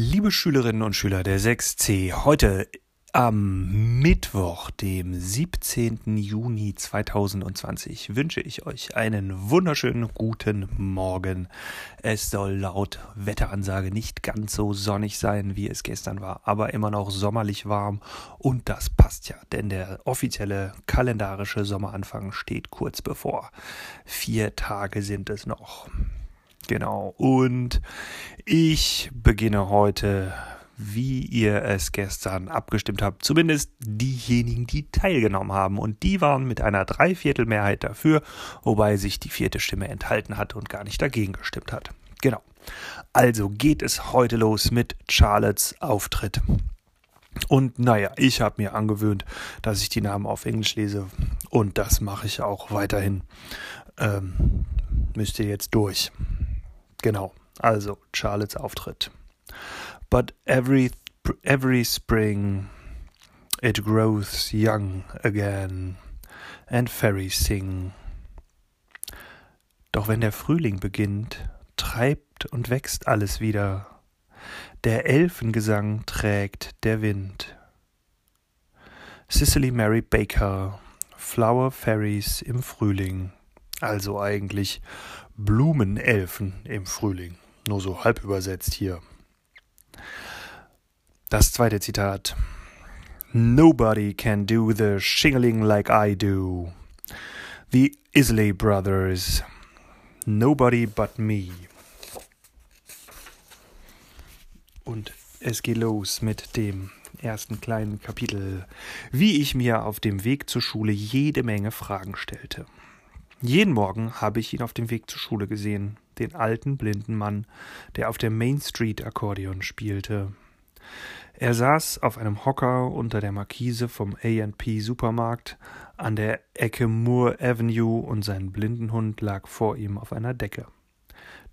Liebe Schülerinnen und Schüler der 6c, heute am Mittwoch, dem 17. Juni 2020, wünsche ich euch einen wunderschönen guten Morgen. Es soll laut Wetteransage nicht ganz so sonnig sein, wie es gestern war, aber immer noch sommerlich warm und das passt ja, denn der offizielle kalendarische Sommeranfang steht kurz bevor. Vier Tage sind es noch. Genau. Und ich beginne heute, wie ihr es gestern abgestimmt habt, zumindest diejenigen, die teilgenommen haben. Und die waren mit einer Dreiviertelmehrheit dafür, wobei sich die vierte Stimme enthalten hat und gar nicht dagegen gestimmt hat. Genau. Also geht es heute los mit Charlottes Auftritt. Und naja, ich habe mir angewöhnt, dass ich die Namen auf Englisch lese. Und das mache ich auch weiterhin. Ähm, müsst ihr jetzt durch. Genau, also Charlottes Auftritt. But every every spring it grows young again and fairies sing. Doch wenn der Frühling beginnt, treibt und wächst alles wieder. Der Elfengesang trägt der Wind. Cicely Mary Baker, Flower Fairies im Frühling. Also eigentlich Blumenelfen im Frühling. Nur so halb übersetzt hier. Das zweite Zitat. Nobody can do the shingling like I do. The Isley Brothers. Nobody but me. Und es geht los mit dem ersten kleinen Kapitel, wie ich mir auf dem Weg zur Schule jede Menge Fragen stellte. Jeden Morgen habe ich ihn auf dem Weg zur Schule gesehen, den alten blinden Mann, der auf der Main Street Akkordeon spielte. Er saß auf einem Hocker unter der Markise vom A&P Supermarkt an der Ecke Moore Avenue und sein Blindenhund lag vor ihm auf einer Decke.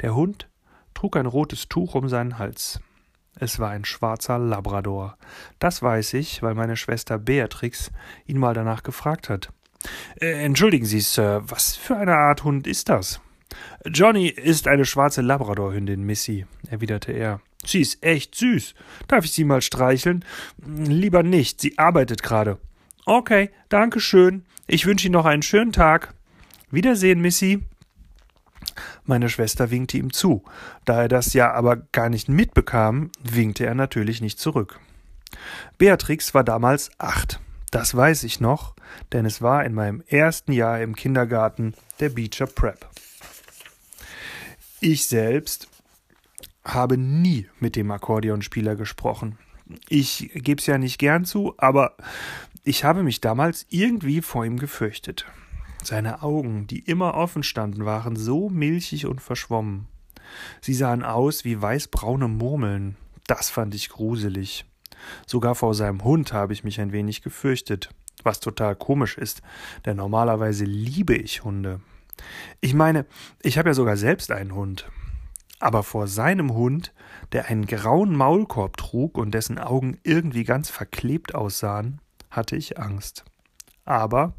Der Hund trug ein rotes Tuch um seinen Hals. Es war ein schwarzer Labrador. Das weiß ich, weil meine Schwester Beatrix ihn mal danach gefragt hat. Äh, entschuldigen Sie, Sir, was für eine Art Hund ist das? Johnny ist eine schwarze Labradorhündin, Missy, erwiderte er. Sie ist echt süß. Darf ich sie mal streicheln? Lieber nicht, sie arbeitet gerade. Okay, danke schön. Ich wünsche Ihnen noch einen schönen Tag. Wiedersehen, Missy. Meine Schwester winkte ihm zu. Da er das ja aber gar nicht mitbekam, winkte er natürlich nicht zurück. Beatrix war damals acht. Das weiß ich noch, denn es war in meinem ersten Jahr im Kindergarten der Beecher Prep. Ich selbst habe nie mit dem Akkordeonspieler gesprochen. Ich gebe es ja nicht gern zu, aber ich habe mich damals irgendwie vor ihm gefürchtet. Seine Augen, die immer offen standen, waren so milchig und verschwommen. Sie sahen aus wie weißbraune Murmeln. Das fand ich gruselig. Sogar vor seinem Hund habe ich mich ein wenig gefürchtet, was total komisch ist, denn normalerweise liebe ich Hunde. Ich meine, ich habe ja sogar selbst einen Hund. Aber vor seinem Hund, der einen grauen Maulkorb trug und dessen Augen irgendwie ganz verklebt aussahen, hatte ich Angst. Aber,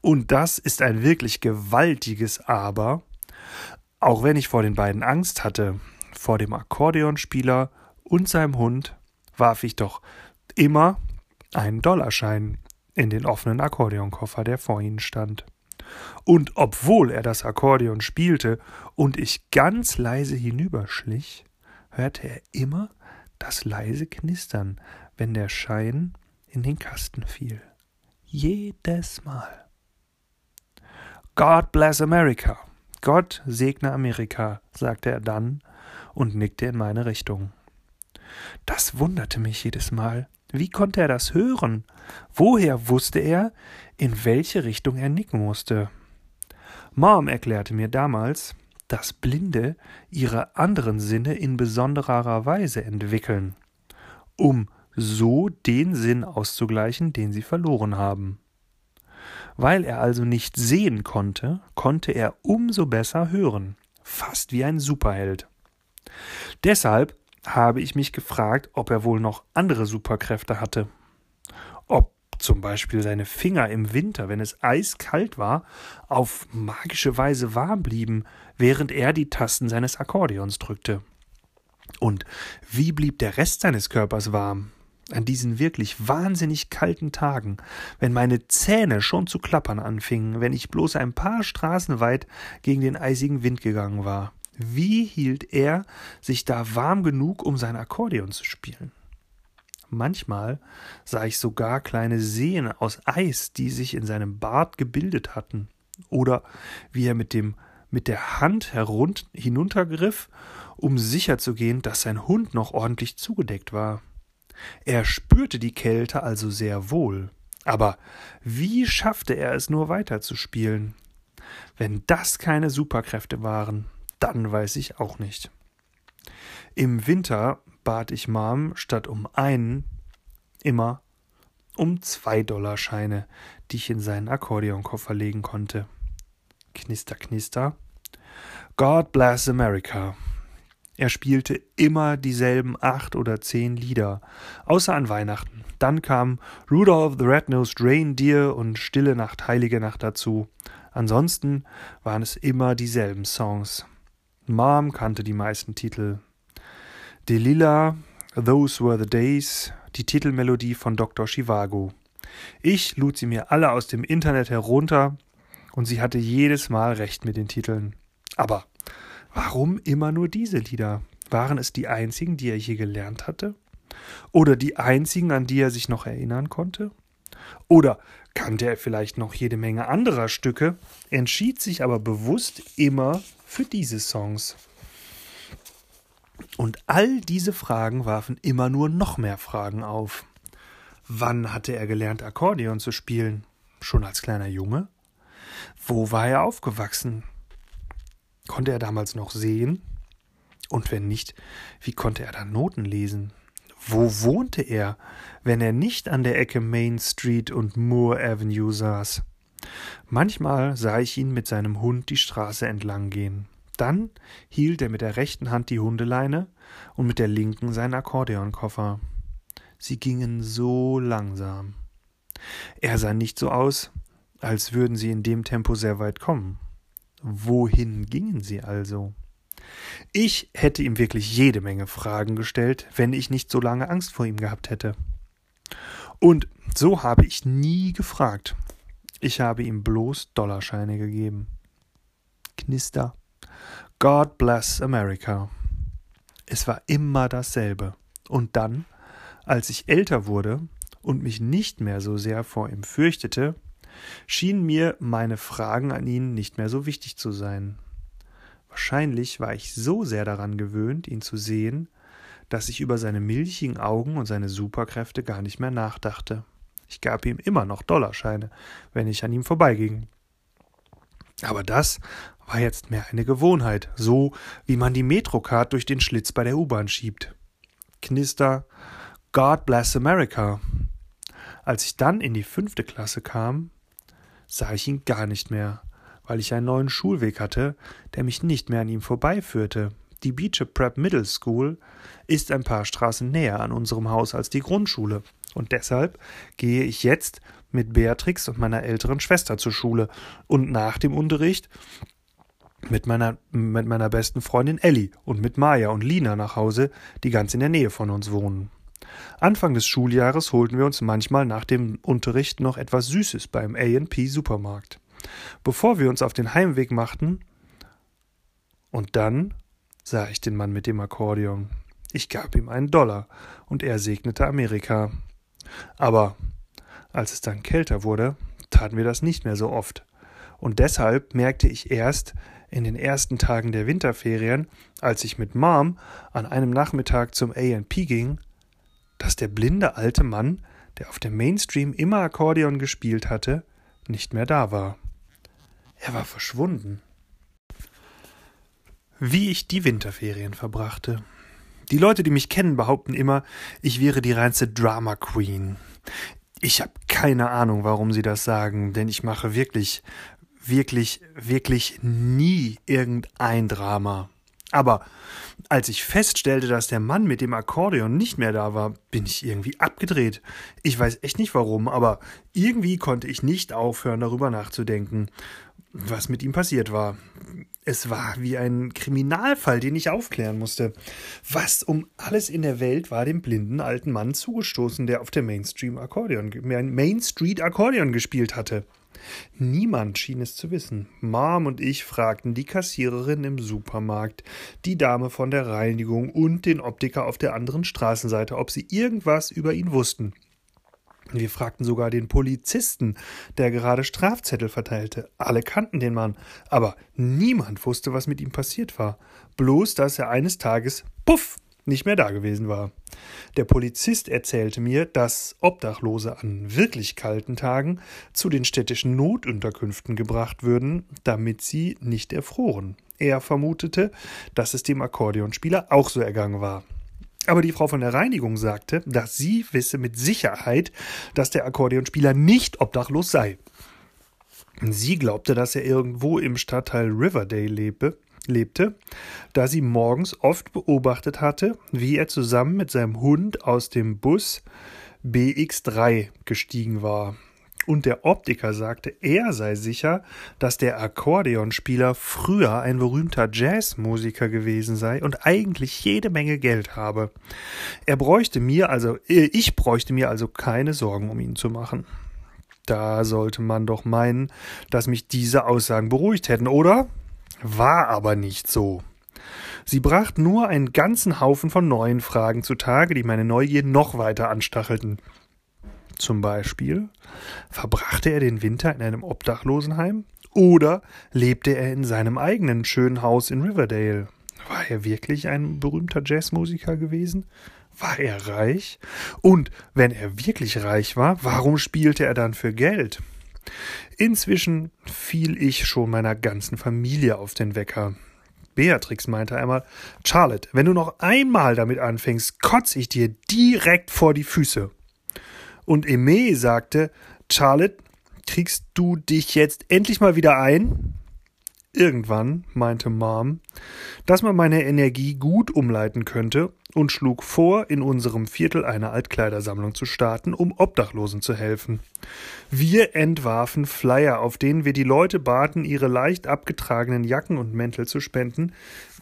und das ist ein wirklich gewaltiges Aber, auch wenn ich vor den beiden Angst hatte, vor dem Akkordeonspieler und seinem Hund, warf ich doch immer einen Dollarschein in den offenen Akkordeonkoffer, der vor ihnen stand. Und obwohl er das Akkordeon spielte und ich ganz leise hinüberschlich, hörte er immer das leise Knistern, wenn der Schein in den Kasten fiel. Jedes Mal. God bless America. Gott segne Amerika, sagte er dann und nickte in meine Richtung. Das wunderte mich jedes Mal. Wie konnte er das hören? Woher wusste er, in welche Richtung er nicken musste? Mom erklärte mir damals, dass Blinde ihre anderen Sinne in besonderer Weise entwickeln, um so den Sinn auszugleichen, den sie verloren haben. Weil er also nicht sehen konnte, konnte er umso besser hören, fast wie ein Superheld. Deshalb habe ich mich gefragt, ob er wohl noch andere Superkräfte hatte. Ob zum Beispiel seine Finger im Winter, wenn es eiskalt war, auf magische Weise warm blieben, während er die Tasten seines Akkordeons drückte. Und wie blieb der Rest seines Körpers warm? An diesen wirklich wahnsinnig kalten Tagen, wenn meine Zähne schon zu klappern anfingen, wenn ich bloß ein paar Straßen weit gegen den eisigen Wind gegangen war. Wie hielt er sich da warm genug, um sein Akkordeon zu spielen? Manchmal sah ich sogar kleine Seen aus Eis, die sich in seinem Bart gebildet hatten, oder wie er mit dem mit der Hand herund hinuntergriff, um sicherzugehen, dass sein Hund noch ordentlich zugedeckt war. Er spürte die Kälte also sehr wohl. Aber wie schaffte er es nur weiterzuspielen? Wenn das keine Superkräfte waren, dann weiß ich auch nicht. Im Winter bat ich Mom statt um einen immer um zwei Dollarscheine, die ich in seinen Akkordeonkoffer legen konnte. Knister, knister. God bless America. Er spielte immer dieselben acht oder zehn Lieder, außer an Weihnachten. Dann kam Rudolph the Red-Nosed Reindeer und Stille Nacht, Heilige Nacht dazu. Ansonsten waren es immer dieselben Songs. Mom kannte die meisten Titel. Delilah, Those Were the Days, die Titelmelodie von Dr. Chivago. Ich lud sie mir alle aus dem Internet herunter und sie hatte jedes Mal recht mit den Titeln. Aber warum immer nur diese Lieder? Waren es die einzigen, die er je gelernt hatte? Oder die einzigen, an die er sich noch erinnern konnte? Oder kannte er vielleicht noch jede Menge anderer Stücke, entschied sich aber bewusst immer für diese Songs. Und all diese Fragen warfen immer nur noch mehr Fragen auf. Wann hatte er gelernt, Akkordeon zu spielen? Schon als kleiner Junge? Wo war er aufgewachsen? Konnte er damals noch sehen? Und wenn nicht, wie konnte er dann Noten lesen? Wo wohnte er, wenn er nicht an der Ecke Main Street und Moore Avenue saß? Manchmal sah ich ihn mit seinem Hund die Straße entlang gehen. Dann hielt er mit der rechten Hand die Hundeleine und mit der linken seinen Akkordeonkoffer. Sie gingen so langsam. Er sah nicht so aus, als würden sie in dem Tempo sehr weit kommen. Wohin gingen sie also? Ich hätte ihm wirklich jede Menge Fragen gestellt, wenn ich nicht so lange Angst vor ihm gehabt hätte. Und so habe ich nie gefragt. Ich habe ihm bloß Dollarscheine gegeben. Knister. God bless America. Es war immer dasselbe. Und dann, als ich älter wurde und mich nicht mehr so sehr vor ihm fürchtete, schienen mir meine Fragen an ihn nicht mehr so wichtig zu sein. Wahrscheinlich war ich so sehr daran gewöhnt, ihn zu sehen, dass ich über seine milchigen Augen und seine Superkräfte gar nicht mehr nachdachte. Ich gab ihm immer noch Dollarscheine, wenn ich an ihm vorbeiging. Aber das war jetzt mehr eine Gewohnheit, so wie man die Metrocard durch den Schlitz bei der U-Bahn schiebt. Knister God bless America. Als ich dann in die fünfte Klasse kam, sah ich ihn gar nicht mehr, weil ich einen neuen Schulweg hatte, der mich nicht mehr an ihm vorbeiführte. Die Beecher Prep Middle School ist ein paar Straßen näher an unserem Haus als die Grundschule, und deshalb gehe ich jetzt mit Beatrix und meiner älteren Schwester zur Schule und nach dem Unterricht mit meiner, mit meiner besten Freundin Ellie und mit Maya und Lina nach Hause, die ganz in der Nähe von uns wohnen. Anfang des Schuljahres holten wir uns manchmal nach dem Unterricht noch etwas Süßes beim A&P Supermarkt. Bevor wir uns auf den Heimweg machten, und dann sah ich den Mann mit dem Akkordeon. Ich gab ihm einen Dollar und er segnete Amerika. Aber als es dann kälter wurde, taten wir das nicht mehr so oft. Und deshalb merkte ich erst in den ersten Tagen der Winterferien, als ich mit Mom an einem Nachmittag zum A&P ging, dass der blinde alte Mann, der auf dem Mainstream immer Akkordeon gespielt hatte, nicht mehr da war. Er war verschwunden. Wie ich die Winterferien verbrachte. Die Leute, die mich kennen, behaupten immer, ich wäre die reinste Drama Queen. Ich habe keine Ahnung, warum sie das sagen, denn ich mache wirklich, wirklich, wirklich nie irgendein Drama. Aber als ich feststellte, dass der Mann mit dem Akkordeon nicht mehr da war, bin ich irgendwie abgedreht. Ich weiß echt nicht warum, aber irgendwie konnte ich nicht aufhören, darüber nachzudenken. was mit ihm passiert war. Es war wie ein Kriminalfall, den ich aufklären musste. Was um alles in der Welt war dem blinden alten Mann zugestoßen, der auf der Mainstream Akkordeon, Main Street Akkordeon gespielt hatte? Niemand schien es zu wissen. Mom und ich fragten die Kassiererin im Supermarkt, die Dame von der Reinigung und den Optiker auf der anderen Straßenseite, ob sie irgendwas über ihn wussten. Wir fragten sogar den Polizisten, der gerade Strafzettel verteilte. Alle kannten den Mann, aber niemand wusste, was mit ihm passiert war. Bloß, dass er eines Tages, puff, nicht mehr da gewesen war. Der Polizist erzählte mir, dass Obdachlose an wirklich kalten Tagen zu den städtischen Notunterkünften gebracht würden, damit sie nicht erfroren. Er vermutete, dass es dem Akkordeonspieler auch so ergangen war. Aber die Frau von der Reinigung sagte, dass sie wisse mit Sicherheit, dass der Akkordeonspieler nicht obdachlos sei. Sie glaubte, dass er irgendwo im Stadtteil Riverdale lebe, lebte, da sie morgens oft beobachtet hatte, wie er zusammen mit seinem Hund aus dem Bus BX3 gestiegen war und der Optiker sagte, er sei sicher, dass der Akkordeonspieler früher ein berühmter Jazzmusiker gewesen sei und eigentlich jede Menge Geld habe. Er bräuchte mir also, äh, ich bräuchte mir also keine Sorgen um ihn zu machen. Da sollte man doch meinen, dass mich diese Aussagen beruhigt hätten, oder? War aber nicht so. Sie bracht nur einen ganzen Haufen von neuen Fragen zutage, die meine Neugier noch weiter anstachelten. Zum Beispiel, verbrachte er den Winter in einem Obdachlosenheim oder lebte er in seinem eigenen schönen Haus in Riverdale? War er wirklich ein berühmter Jazzmusiker gewesen? War er reich? Und wenn er wirklich reich war, warum spielte er dann für Geld? Inzwischen fiel ich schon meiner ganzen Familie auf den Wecker. Beatrix meinte einmal, Charlotte, wenn du noch einmal damit anfängst, kotz ich dir direkt vor die Füße. Und Aimee sagte, Charlotte, kriegst du dich jetzt endlich mal wieder ein? Irgendwann meinte Mom, dass man meine Energie gut umleiten könnte und schlug vor, in unserem Viertel eine Altkleidersammlung zu starten, um Obdachlosen zu helfen. Wir entwarfen Flyer, auf denen wir die Leute baten, ihre leicht abgetragenen Jacken und Mäntel zu spenden,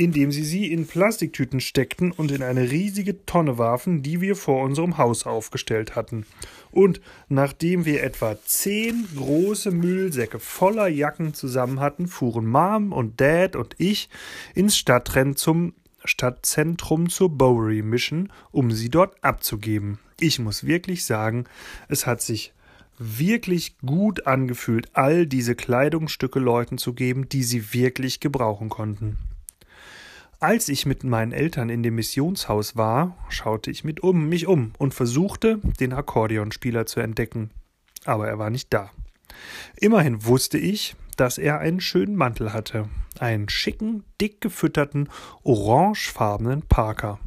indem sie sie in Plastiktüten steckten und in eine riesige Tonne warfen, die wir vor unserem Haus aufgestellt hatten. Und nachdem wir etwa zehn große Müllsäcke voller Jacken zusammen hatten, fuhren Mom und Dad und ich ins Stadtrennen zum Stadtzentrum zur Bowery Mission, um sie dort abzugeben. Ich muss wirklich sagen, es hat sich wirklich gut angefühlt, all diese Kleidungsstücke Leuten zu geben, die sie wirklich gebrauchen konnten. Als ich mit meinen Eltern in dem Missionshaus war, schaute ich mit um, mich um und versuchte, den Akkordeonspieler zu entdecken. Aber er war nicht da. Immerhin wusste ich, dass er einen schönen Mantel hatte, einen schicken, dick gefütterten, orangefarbenen Parker.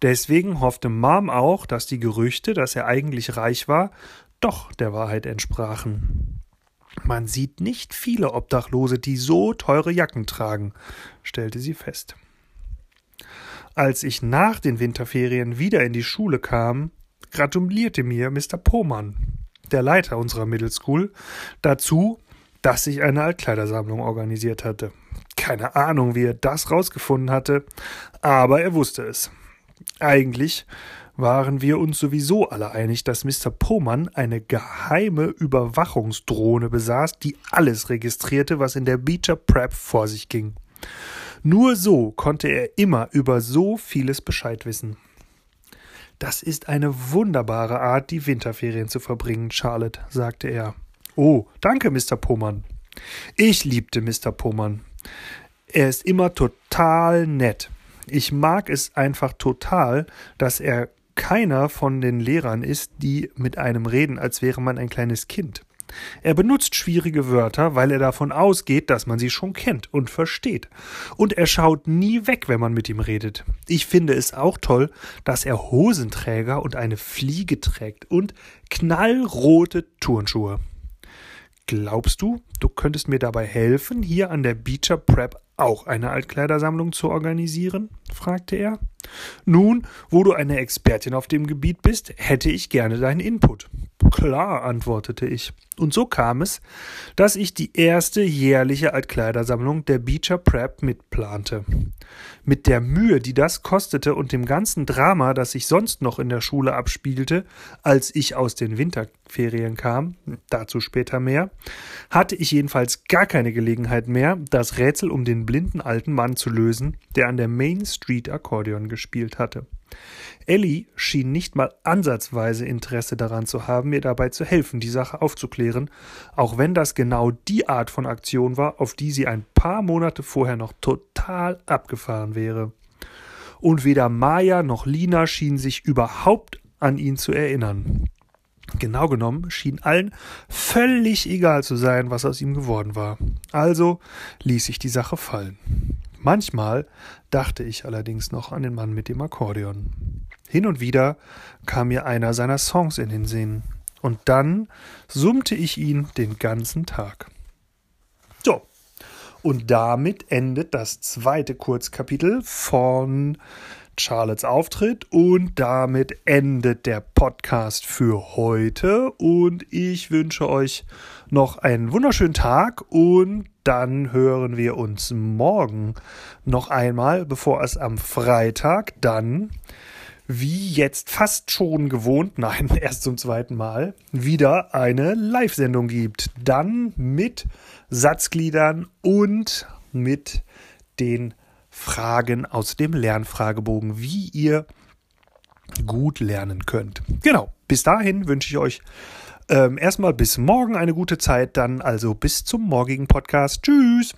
Deswegen hoffte Mom auch, dass die Gerüchte, dass er eigentlich reich war, doch der Wahrheit entsprachen. Man sieht nicht viele Obdachlose, die so teure Jacken tragen, stellte sie fest. Als ich nach den Winterferien wieder in die Schule kam, gratulierte mir Mr. Pohmann, der Leiter unserer Middle School, dazu, dass ich eine Altkleidersammlung organisiert hatte. Keine Ahnung, wie er das rausgefunden hatte, aber er wusste es. Eigentlich waren wir uns sowieso alle einig, dass Mr. Pohmann eine geheime Überwachungsdrohne besaß, die alles registrierte, was in der Beecher Prep vor sich ging. Nur so konnte er immer über so vieles Bescheid wissen. Das ist eine wunderbare Art, die Winterferien zu verbringen, Charlotte, sagte er. Oh, danke, Mr. Pomann. Ich liebte Mr. Pomann. Er ist immer total nett. Ich mag es einfach total, dass er keiner von den Lehrern ist, die mit einem reden, als wäre man ein kleines Kind. Er benutzt schwierige Wörter, weil er davon ausgeht, dass man sie schon kennt und versteht. Und er schaut nie weg, wenn man mit ihm redet. Ich finde es auch toll, dass er Hosenträger und eine Fliege trägt und knallrote Turnschuhe. Glaubst du, du könntest mir dabei helfen, hier an der Beecher Prep auch eine Altkleidersammlung zu organisieren? fragte er. Nun, wo du eine Expertin auf dem Gebiet bist, hätte ich gerne deinen Input. Klar, antwortete ich. Und so kam es, dass ich die erste jährliche Altkleidersammlung der Beecher Prep mitplante. Mit der Mühe, die das kostete und dem ganzen Drama, das sich sonst noch in der Schule abspielte, als ich aus den Winterferien kam, dazu später mehr, hatte ich jedenfalls gar keine Gelegenheit mehr, das Rätsel um den blinden alten Mann zu lösen, der an der Main Street Akkordeon gespielt hatte. Ellie schien nicht mal ansatzweise Interesse daran zu haben, mir dabei zu helfen, die Sache aufzuklären, auch wenn das genau die Art von Aktion war, auf die sie ein paar Monate vorher noch total abgefahren wäre. Und weder Maya noch Lina schienen sich überhaupt an ihn zu erinnern. Genau genommen schien allen völlig egal zu sein, was aus ihm geworden war. Also ließ ich die Sache fallen. Manchmal dachte ich allerdings noch an den Mann mit dem Akkordeon. Hin und wieder kam mir einer seiner Songs in den Sinn, und dann summte ich ihn den ganzen Tag. So, und damit endet das zweite Kurzkapitel von Charlottes Auftritt und damit endet der Podcast für heute und ich wünsche euch noch einen wunderschönen Tag und dann hören wir uns morgen noch einmal, bevor es am Freitag dann wie jetzt fast schon gewohnt, nein, erst zum zweiten Mal, wieder eine Live-Sendung gibt. Dann mit Satzgliedern und mit den Fragen aus dem Lernfragebogen, wie ihr gut lernen könnt. Genau, bis dahin wünsche ich euch ähm, erstmal bis morgen eine gute Zeit, dann also bis zum morgigen Podcast. Tschüss!